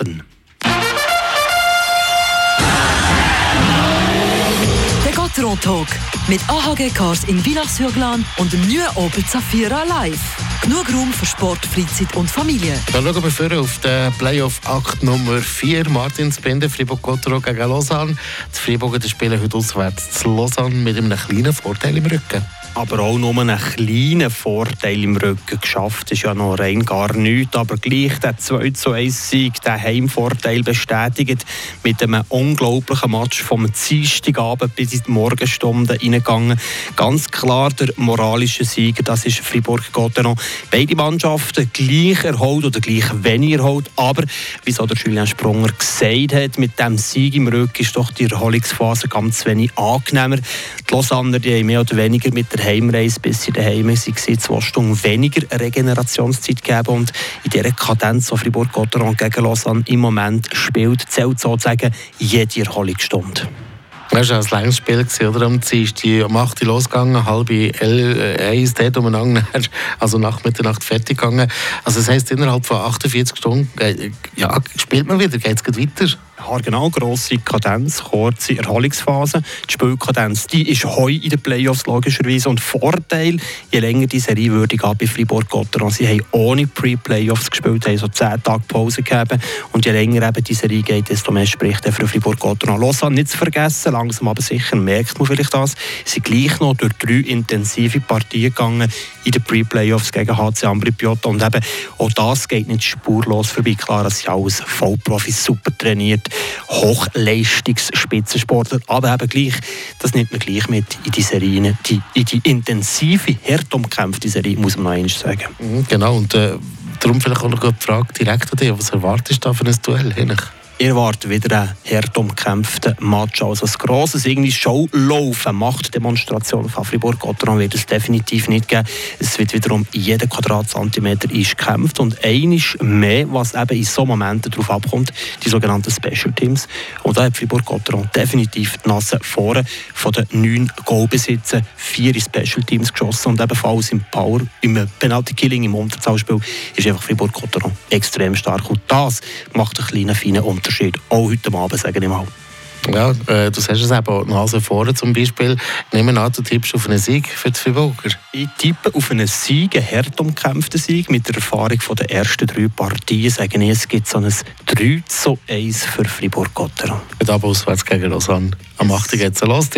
Der Gotteron Talk mit AHG Cars in Villach-sur-Glane und dem neuen Opel Zafira Live. Genug Raum für Sport, Freizeit und Familie. Dann schauen wir vor auf den Playoff-Akt Nummer 4. Martinsbinde, Fribourg-Gotteron gegen Lausanne. Die Fribourger spielen heute auswärts zu Lausanne mit einem kleinen Vorteil im Rücken aber auch nur einen kleinen Vorteil im Rücken geschafft. Das ist ja noch rein gar nichts, aber gleich der 2 zu 1 Sieg, der Heimvorteil bestätigt mit einem unglaublichen Match vom Dienstagabend bis in die Morgenstunden reingegangen. Ganz klar der moralische Sieger, das ist Fribourg-Gotteron. Beide Mannschaften gleich erholt oder gleich wenig erholt, aber wie so der Julien Sprunger gesagt hat, mit dem Sieg im Rücken ist doch die Erholungsphase ganz wenig angenehmer. Die Lausanner die haben mehr oder weniger mit der Heimreise, bis sie daheim waren, zwei Stunden weniger Regenerationszeit gegeben. Und in dieser Kadenz, die Fribourg-Gotteron gegen Lausanne im Moment spielt, zählt sozusagen jede Erholungsstunde. Das war ein langes Spiel, oder? Am Dienstag um 8 Uhr losgegangen, halb 1 dort umeinander, also nach Mitternacht fertig gegangen. Also das heisst, innerhalb von 48 Stunden äh, ja, spielt man wieder, geht es weiter haargenau grosse Kadenz, kurze Erholungsphase. Die Spielkadenz die ist heu in den Playoffs logischerweise und Vorteil, je länger die Serie würde gehen bei Fribourg-Gotteron. Sie haben ohne Pre-Playoffs gespielt, haben so 10 Tage Pause gegeben und je länger eben die Serie geht, desto mehr spricht er für Fribourg-Gotteron. Lausanne nicht zu vergessen, langsam aber sicher merkt man vielleicht das, sie sind gleich noch durch drei intensive Partien gegangen in den Pre-Playoffs gegen HC Ambri Piotta und eben auch das geht nicht spurlos vorbei. Klar, dass sie alles Vollprofis super trainiert Hochleistungsspitzensportler, aber eben gleich, das nimmt man gleich mit in die Serien, die, in die intensive, hart umkämpfte Serie, muss man noch einmal sagen. Mhm, genau, und äh, darum vielleicht auch noch die Frage direkt an dich, was erwartest du da für ein Duell? Eigentlich? Ich erwarte wieder einen hart umkämpften Match. Also ein grosses irgendwie Showlaufen, Machtdemonstration von Fribourg-Gotteron wird es definitiv nicht geben. Es wird wiederum jeden Quadratzentimeter gekämpft und einiges mehr, was eben in so Momenten darauf abkommt, die sogenannten Special Teams. Und da hat Fribourg-Gotteron definitiv die Nase vorne von den neun Goalbesitzen, vier Special Teams geschossen und ebenfalls im Power, im Penalty Killing, im Unterzahlspiel ist einfach Fribourg-Gotteron extrem stark und das macht einen kleinen, feinen Unterschied. Unterschied. Auch heute Abend, sage ich mal. Ja, äh, du sagst es eben, Nase vorne zum Beispiel. Nehmen an, du tippst auf einen Sieg für die Friburger. Ich tippe auf einen Sieg, einen hart umkämpften Sieg. Mit der Erfahrung der ersten drei Partien sage ich, es gibt so ein 3 zu 1 für Fribourg-Gotteron. Mit aber auswärts gegen Lausanne. Am 8. geht es los.